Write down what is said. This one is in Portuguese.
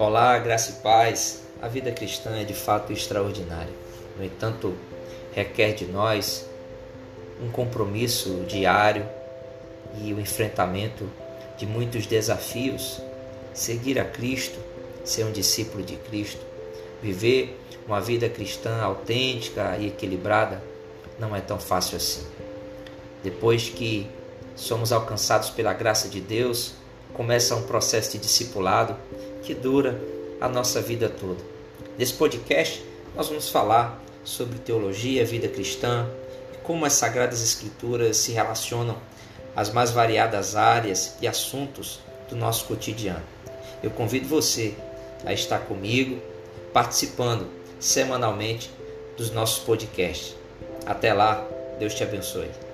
Olá, graça e paz. A vida cristã é de fato extraordinária. No entanto, requer de nós um compromisso diário e o enfrentamento de muitos desafios. Seguir a Cristo, ser um discípulo de Cristo, viver uma vida cristã autêntica e equilibrada não é tão fácil assim. Depois que somos alcançados pela graça de Deus, começa um processo de discipulado que dura a nossa vida toda. Nesse podcast, nós vamos falar sobre teologia, vida cristã, e como as Sagradas Escrituras se relacionam às mais variadas áreas e assuntos do nosso cotidiano. Eu convido você a estar comigo, participando semanalmente dos nossos podcasts. Até lá, Deus te abençoe.